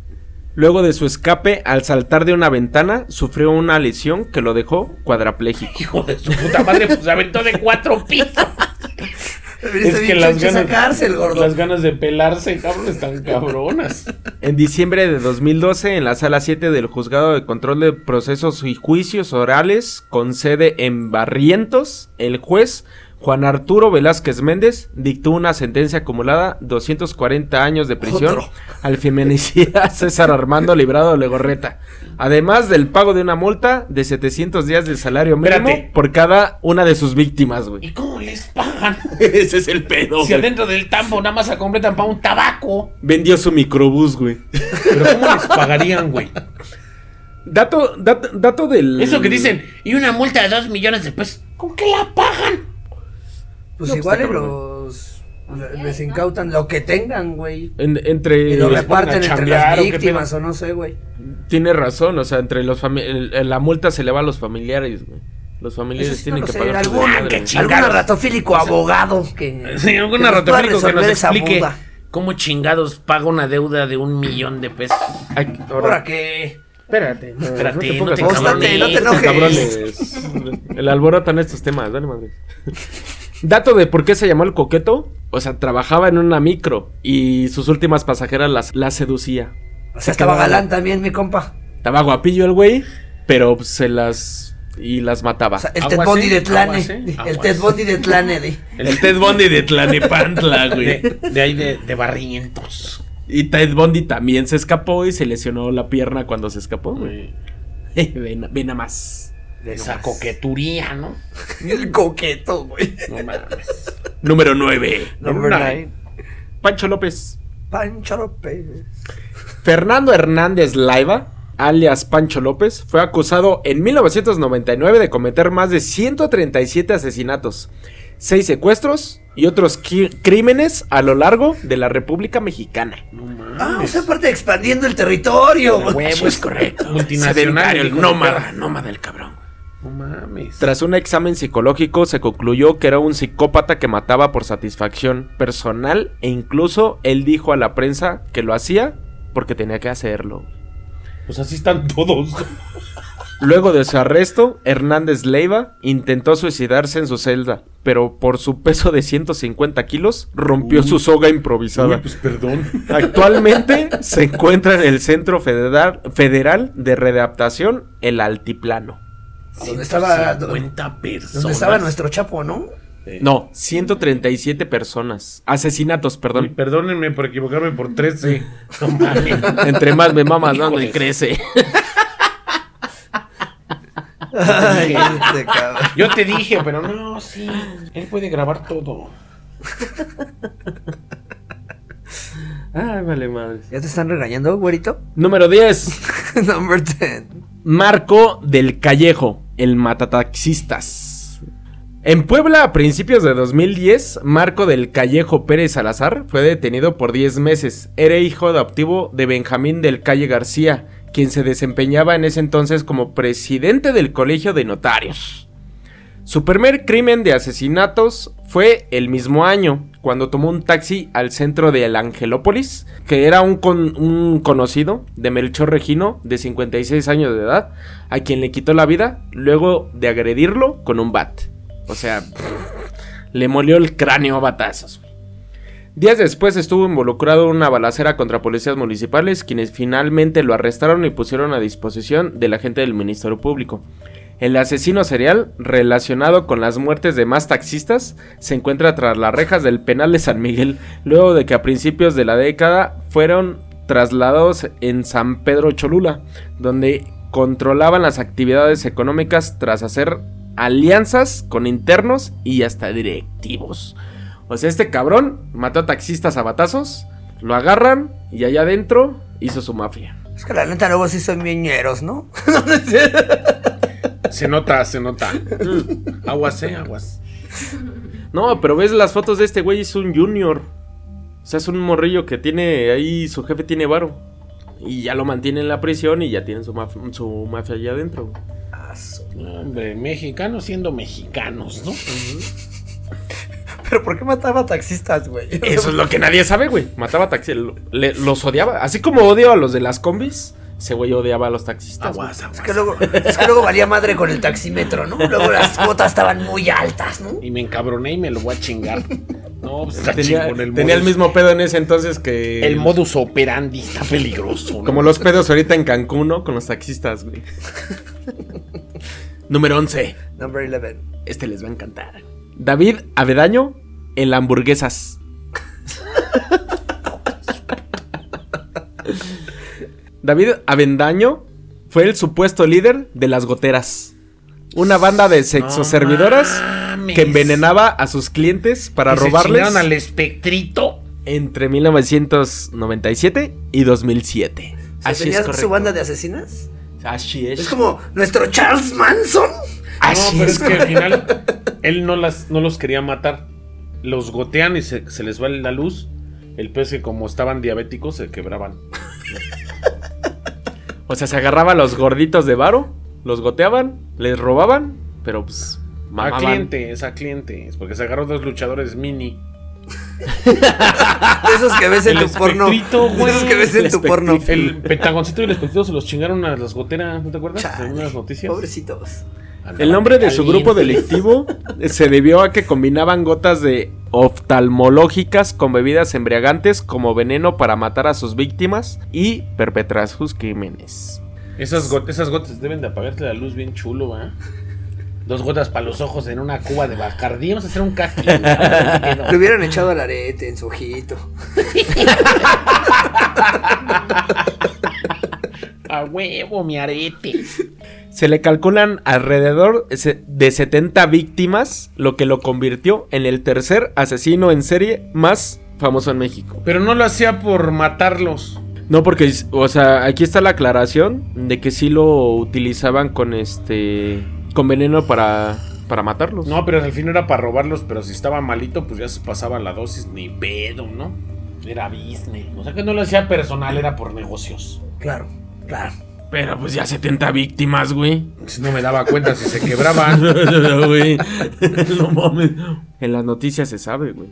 Luego de su escape, al saltar de una ventana, sufrió una lesión que lo dejó cuadrapléjico. Hijo de su puta madre, pues se aventó de cuatro pisos. *laughs* *laughs* Bien choncho a esa cárcel, gordo. las ganas de pelarse, cabrón, están cabronas. *laughs* En diciembre de 2012, en la sala 7 del Juzgado de Control de Procesos y Juicios Orales, con sede en Barrientos, el juez Juan Arturo Velázquez Méndez dictó una sentencia acumulada 240 años de prisión Otro. al feminicida César Armando Librado Legorreta, además del pago de una multa de 700 días de salario mínimo Espérate. por cada una de sus víctimas, güey. ¿Y cómo les pagan? *laughs* Ese es el pedo. Si güey. adentro del tambo nada más se completan para un tabaco. Vendió su microbús, güey. Pero ¿cómo les pagarían, güey? Dato, dato, dato del... Eso que dicen, y una multa de dos millones de pesos, ¿con qué la pagan? Pues No, pues, igual cabrón. los. Les incautan lo que tengan, güey. En- entre... Y lo les reparten entre las ¿o víctimas pedo? o no sé, güey. Tiene razón, o sea, entre los el- la multa se le va a los familiares, güey. Los familiares sí no tienen lo que sé, pagar güey. chingados. algún ratofílico abogado que. Sí, que pueda narratofílico que nos explique cómo chingados paga una deuda de un millón de pesos. Ay, Ahora que. Espérate, no, Espérate, te no pongas te Póstate, no te enojes. cabrones. El alborotan estos temas, dale madre. *laughs* Dato de por qué se llamó el coqueto. O sea, trabajaba en una micro y sus últimas pasajeras las, las seducía. O sea, estaba galán también, mi compa. Estaba guapillo el güey, pero se las. y las mataba. O sea, el Ted Bundy ¿eh? de Tlane. *laughs* El. Ted Bundy de Tlane. di. *laughs* el Ted Bundy de Tlanepantla, *laughs* güey. De, de ahí de, de barrientos. Y Ted Bundy también se escapó y se lesionó la pierna cuando se escapó, güey. ven, ven a más. De esa coqueturía, ¿no? *laughs* El coqueto, güey. No mames. Número 9. Number Number nine. Pancho López. Pancho López. Fernando Hernández Laiva, alias Pancho López, fue acusado en 1999 de cometer más de 137 asesinatos, 6 secuestros y otros crímenes a lo largo de la República Mexicana. No mames. Ah, o sea, aparte expandiendo el territorio. Huevo, es correcto. Multinacional. El nómada, nómada el cabrón. No mames. Tras un examen psicológico se concluyó que era un psicópata que mataba por satisfacción personal e incluso él dijo a la prensa que lo hacía porque tenía que hacerlo. Pues así están todos. Luego de su arresto, Hernández Leiva intentó suicidarse en su celda, pero por su peso de 150 kilos rompió su soga improvisada. Uy, pues perdón. Actualmente se encuentra en el Centro Federal, Federal de Readaptación, el Altiplano. Donde estaba, 50 personas. donde estaba nuestro chapo, ¿no? No, 137 personas. Asesinatos, perdón. perdónenme por equivocarme por 13. *laughs* No. Entre más me mamas, dando y crece. Ay, este cabrón. Yo te dije, pero no, sí. Él puede grabar todo. Ay, vale madre. ¿Ya te están regañando, güerito? Número 10. *laughs* Number 10. Marco del Callejo, el matataxistas. En Puebla, a principios de 2010, Marco del Callejo Pérez Salazar fue detenido por 10 meses. Era hijo adoptivo de Benjamín del Calle García, quien se desempeñaba en ese entonces como presidente del Colegio de Notarios. Su primer crimen de asesinatos fue el mismo año, cuando tomó un taxi al centro de El Angelópolis, que era un, un conocido de Melchor Regino, de 56 años de edad, a quien le quitó la vida luego de agredirlo con un bat. O sea, le molió el cráneo a batazos. Días después estuvo involucrado en una balacera contra policías municipales, quienes finalmente lo arrestaron y pusieron a disposición del agente del Ministerio Público. El asesino serial, relacionado con las muertes de más taxistas, se encuentra tras las rejas del penal de San Miguel, luego de que a principios de la década fueron trasladados en San Pedro Cholula, donde controlaban las actividades económicas tras hacer alianzas con internos y hasta directivos. O sea, este cabrón mató a taxistas a batazos, lo agarran y allá adentro hizo su mafia. Es que la neta luego sí son bien ¿no? *laughs* Se nota, se nota. Aguas, eh, aguas. No, pero ves las fotos de este güey, es un junior. O sea, es un morrillo que tiene ahí, su jefe tiene varo. Y ya lo mantiene en la prisión y ya tienen su, maf- su mafia allá adentro. No, Hombre, mexicanos siendo mexicanos, ¿no? Pero ¿por qué mataba taxistas, güey? Eso es lo que nadie sabe, güey. Mataba taxistas, los odiaba. Así como odio a los de las combis, ese güey odiaba a los taxistas. güey. Aguas, aguas. Es que, luego, es que luego valía madre con el taxímetro, ¿no? Luego las cuotas estaban muy altas, ¿no? Y me encabroné y me lo voy a chingar. No, pues está Tenía, chingón el tenía el mismo pedo en ese entonces que... El modus operandi está peligroso. ¿no? Como los pedos ahorita en Cancún, ¿no? Con los taxistas, güey. Número 11. Number 11. Este les va a encantar. David Avedaño en la hamburguesas. David Avendaño fue el supuesto líder de las goteras. Una banda de sexoservidoras mames. que envenenaba a sus clientes para Que se robarles chingaron al espectrito. entre 1997 y 2007. Así ¿Tenía es su banda de asesinas? Así es. Es como nuestro Charles Manson. Así no, pero es es que al final él no, las, no los quería matar. Los gotean y se, se les va la luz. El pez que como estaban diabéticos se quebraban. O sea, se agarraba a los gorditos de varo, los goteaban, les robaban, pero pues A mamaban. clientes, a clientes. Porque se agarró dos luchadores mini. *laughs* Esos que ves en El tu porno. espectrito, güey. Esos que ves en El tu porno. El *laughs* pentagoncito y el espectro se los chingaron a las goteras, ¿no te acuerdas? Chale, En unas noticias. Pobrecitos. El nombre de su grupo *laughs* delictivo se debió a que combinaban gotas de oftalmológicas con bebidas embriagantes como veneno para matar a sus víctimas y perpetrar sus crímenes. Esas, got- esas gotas deben de apagarte la luz bien chulo, ¿va? Dos gotas para los ojos en una cuba de Bacardí. Vamos a hacer un casting. ¿no? Le hubieran echado al arete en su ojito. *laughs* A huevo, mi arete. Se le calculan alrededor de 70 víctimas, lo que lo convirtió en el tercer asesino en serie más famoso en México. Pero no lo hacía por matarlos. No, porque, o sea, aquí está la aclaración de que sí lo utilizaban con este. con veneno para. para matarlos. No, pero al fin era para robarlos, pero si estaba malito, pues ya se pasaba la dosis, ni pedo, ¿no? Era business. O sea que no lo hacía personal, era por negocios. Claro, claro. Pero pues ya 70 víctimas, güey. Si no me daba cuenta si se quebraban. *laughs* Güey. no mames. En las noticias se sabe, güey.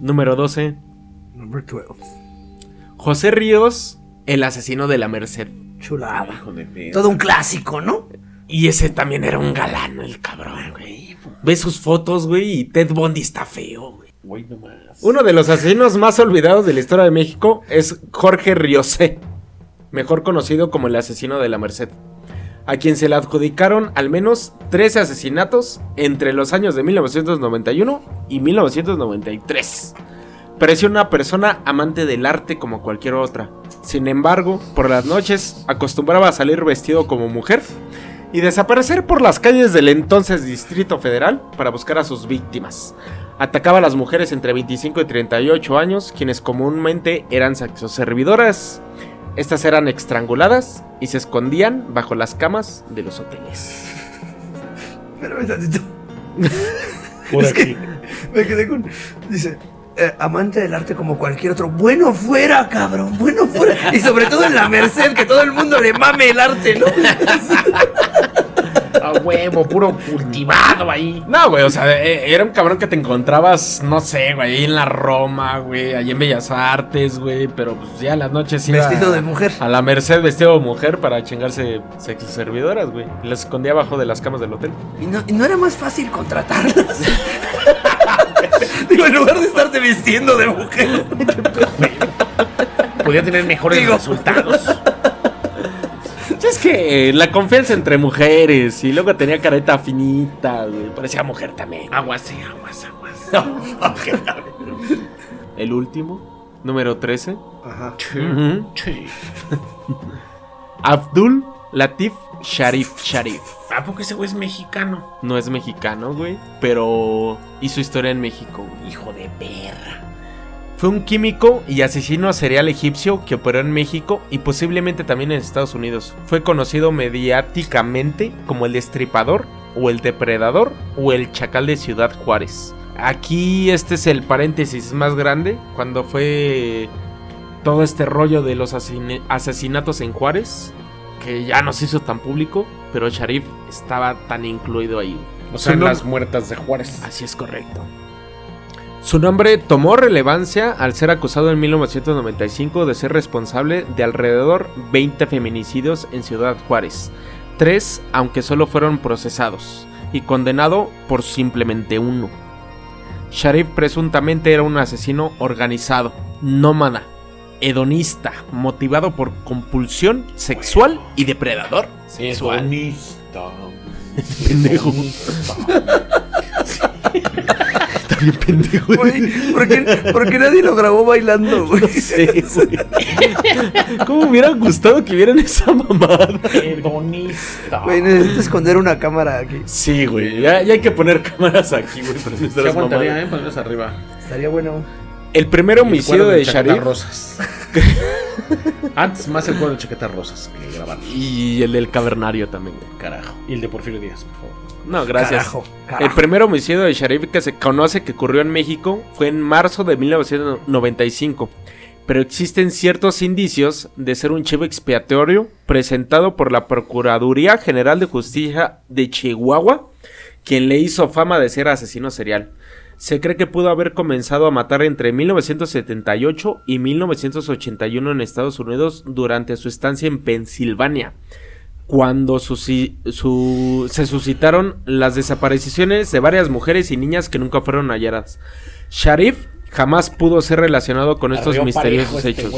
Número 12. Number 12. José Ríos, el asesino de la Merced. Chulada. Todo un clásico, ¿no? Y ese también era un galán, el cabrón, güey. Ves sus fotos, güey, y Ted Bundy está feo, güey. Uno de los asesinos más olvidados de la historia de México es Jorge Riosé, mejor conocido como el asesino de la Merced, a quien se le adjudicaron al menos 13 asesinatos entre los años de 1991 y 1993. Parecía una persona amante del arte como cualquier otra. Sin embargo, por las noches acostumbraba a salir vestido como mujer y desaparecer por las calles del entonces Distrito Federal para buscar a sus víctimas. Atacaba a las mujeres entre 25 y 38 años, quienes comúnmente eran sexoservidoras. Estas eran estranguladas y se escondían bajo las camas de los hoteles. Espérame tantito. Por es que- aquí. Me quedé con. Dice. eh, amante del arte como cualquier otro. Bueno fuera, cabrón. Bueno fuera. Y sobre todo en la Merced, que todo el mundo le mame el arte, ¿no? *laughs* A huevo, puro cultivado ahí. No, güey, o sea, eh, era un cabrón que te encontrabas, no sé, güey, ahí en la Roma, güey, ahí en Bellas Artes, güey, pero pues ya en las noches iba Vestido a- de mujer. A la Merced vestido de mujer para chingarse sexoservidoras, güey. Y las escondía abajo de las camas del hotel. ¿Y no, y no era más fácil contratarlas? *laughs* Digo, en lugar de estarte vistiendo de mujer. Podía tener mejores Digo. resultados. Es que la confianza entre mujeres y luego tenía careta finita, güey. Parecía mujer también. Aguas, sí, aguas, aguas. El último, número 13. Ajá. Ujú. Sí. Abdul Latif Sharif Sharif. ¿A poco ese güey es mexicano? No es mexicano, güey, pero hizo historia en México, güey. Hijo de perra. Fue un químico y asesino serial egipcio que operó en México y posiblemente también en Estados Unidos. Fue conocido mediáticamente como el destripador o el depredador o el chacal de Ciudad Juárez. Aquí este es el paréntesis más grande cuando fue todo este rollo de los asesinatos en Juárez que ya no se hizo tan público, pero Sharif estaba tan incluido ahí. O sea, en las muertas de Juárez. Así es correcto. Su nombre tomó relevancia al ser acusado en 1995 de ser responsable de alrededor 20 feminicidios en Ciudad Juárez. Tres, aunque solo fueron procesados, y condenado por simplemente uno. Sharif presuntamente era un asesino organizado, nómada, hedonista, motivado por compulsión sexual y depredador sexual. Hedonista. *laughs* Pendejo. *laughs* bien pendejo. Güey, ¿por qué, por qué nadie lo grabó bailando, güey? Sí, güey. ¿Cómo me hubiera gustado que vieran esa mamada? Hedonista. Güey, necesito esconder una cámara aquí. Sí, güey. Ya, ya hay que poner cámaras aquí, güey, para Se nuestras aguantaría, mamadas. ¿eh? Ponerlos arriba. Estaría bueno. El primer homicidio de Sharif Rosas. *laughs* Antes más el cuadro de chaquetas rosas que grabar. y el del cavernario también, güey. Carajo. Y el de Porfirio Díaz, por favor. No, gracias. Carajo, carajo. El primer homicidio de Sharif que se conoce que ocurrió en México fue en marzo de 1995. Pero existen ciertos indicios de ser un chivo expiatorio presentado por la Procuraduría General de Justicia de Chihuahua, quien le hizo fama de ser asesino serial. Se cree que pudo haber comenzado a matar entre 1978 y 1981 en Estados Unidos durante su estancia en Pensilvania, cuando su- se suscitaron las desapariciones de varias mujeres y niñas que nunca fueron halladas. Sharif jamás pudo ser relacionado con estos misteriosos este hechos.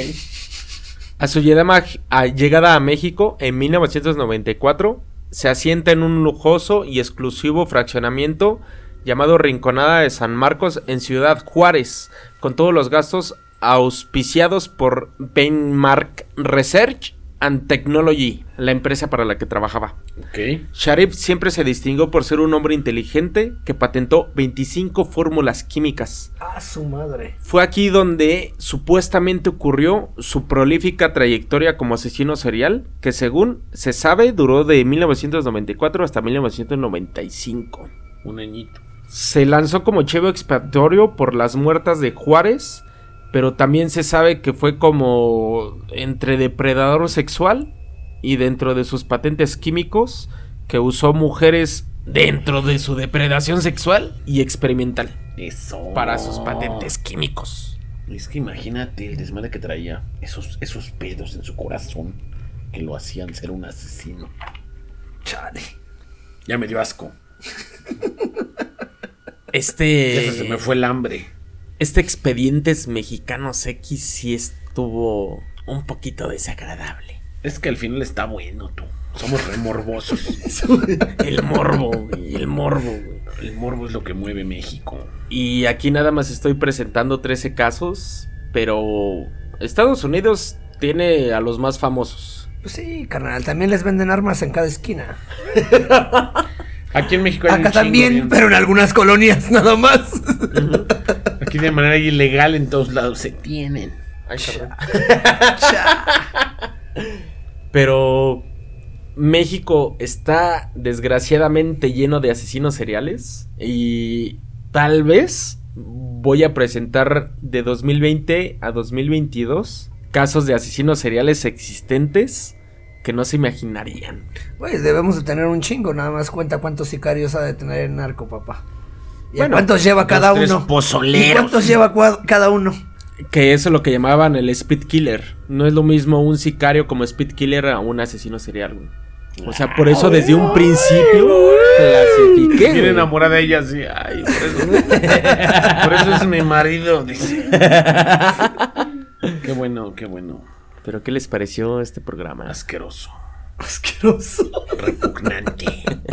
A su llegada a, llegada a México en 1994, se asienta en un lujoso y exclusivo fraccionamiento llamado Rinconada de San Marcos en Ciudad Juárez, con todos los gastos auspiciados por Benmark Research and Technology, la empresa para la que trabajaba. Ok. Sharif siempre se distinguió por ser un hombre inteligente que patentó 25 fórmulas químicas. Ah, su madre. Fue aquí donde supuestamente ocurrió su prolífica trayectoria como asesino serial, que según se sabe duró de 1994 hasta 1995. Un añito. Se lanzó como chivo expiatorio por las muertas de Juárez, pero también se sabe que fue como entre depredador sexual y dentro de sus patentes químicos que usó mujeres dentro de su depredación sexual y experimental Eso. para sus patentes químicos. Es que imagínate el desmadre que traía. Esos, esos pedos en su corazón que lo hacían ser un asesino. Chale. Ya me dio asco. Este. Se me fue el hambre. Este Expedientes Mexicanos X sí estuvo un poquito desagradable. Es que al final está bueno, tú. Somos remorbosos. *laughs* El morbo, güey, el morbo, güey. El morbo es lo que mueve México. Y aquí nada más estoy presentando 13 casos, pero Estados Unidos tiene a los más famosos. Pues sí, carnal, también les venden armas en cada esquina. *laughs* Aquí en México hay un Acá chingo también, pero en algunas colonias *laughs* nada más. Aquí de manera ilegal en todos lados se tienen. *laughs* Pero México está desgraciadamente lleno de asesinos seriales y tal vez voy a presentar de 2020 a 2022 casos de asesinos seriales existentes que no se imaginarían. Pues debemos de tener un chingo, nada más cuenta cuántos sicarios ha de tener el narco, papá. ¿Y Bueno, cuántos lleva cada uno? pozoleros. ¿Y cuántos lleva cada uno? Que eso es lo que llamaban el speed killer. No es lo mismo un sicario como speed killer a un asesino serial, güey. O sea, por eso desde un principio clasifiqué. Bien güey. enamorada de ella, sí. Ay, por eso, por eso es mi marido, dice. *laughs* Qué bueno, qué bueno. Pero ¿qué les pareció este programa? Asqueroso. *laughs* Asqueroso. Repugnante.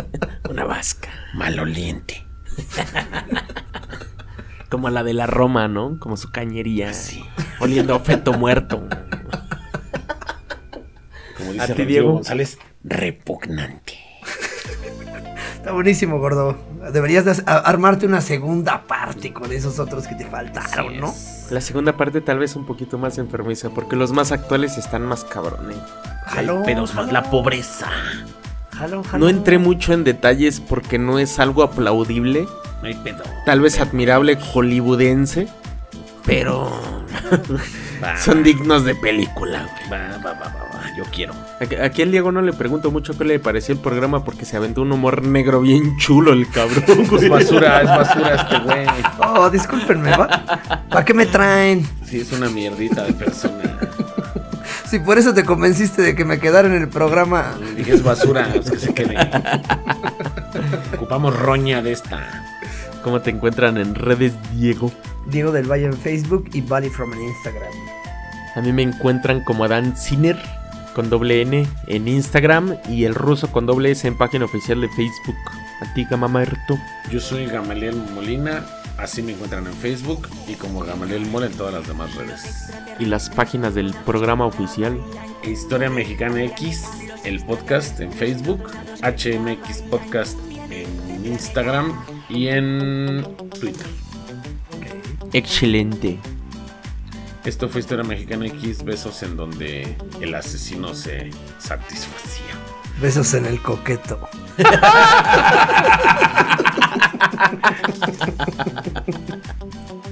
*laughs* Una vasca. Maloliente. Como la de la Roma, ¿no? Como su cañería. Sí. Oliendo a feto muerto. Como ¿A dice ti, Rodrigo Diego? González, repugnante. Está buenísimo, gordo. Deberías de armarte una segunda parte con esos otros que te faltaron, ¿no? La segunda parte tal vez un poquito más enfermiza, porque los más actuales están más cabrones. Jalón, pedos más. La pobreza. Jalón, jalón. No entré mucho en detalles porque no es algo aplaudible, No hay pedo. tal vez admirable hollywoodense, pero Va, *laughs* son dignos de película. güey. va, va, va, va, va. Yo quiero. Aquí- al Diego no le pregunto mucho qué le pareció el programa porque se aventó un humor negro bien chulo el cabrón. *laughs* Es basura, es basura este güey. Oh, discúlpenme, ¿va? ¿Para qué me traen? Sí, es una mierdita de persona. Si por eso te convenciste de que me quedara en el programa. Dije, es basura, pues que se quede. Ocupamos roña de esta. ¿Cómo te encuentran en redes, Diego? Diego del Valle en Facebook y Valley from en Instagram. A mí me encuentran como Adán Sinner con doble N en Instagram y el ruso con doble S en página oficial de Facebook. A ti, Gamamerto. Yo soy Gamaliel Molina, así me encuentran en Facebook y como Gamaliel Mol en todas las demás redes. Y las páginas del programa oficial. Historia Mexicana X, el podcast en Facebook, HMX Podcast en Instagram y en Twitter. Excelente. Esto fue Historia Mexicana X, besos en donde el asesino se satisfacía. Besos en el coqueto. *laughs*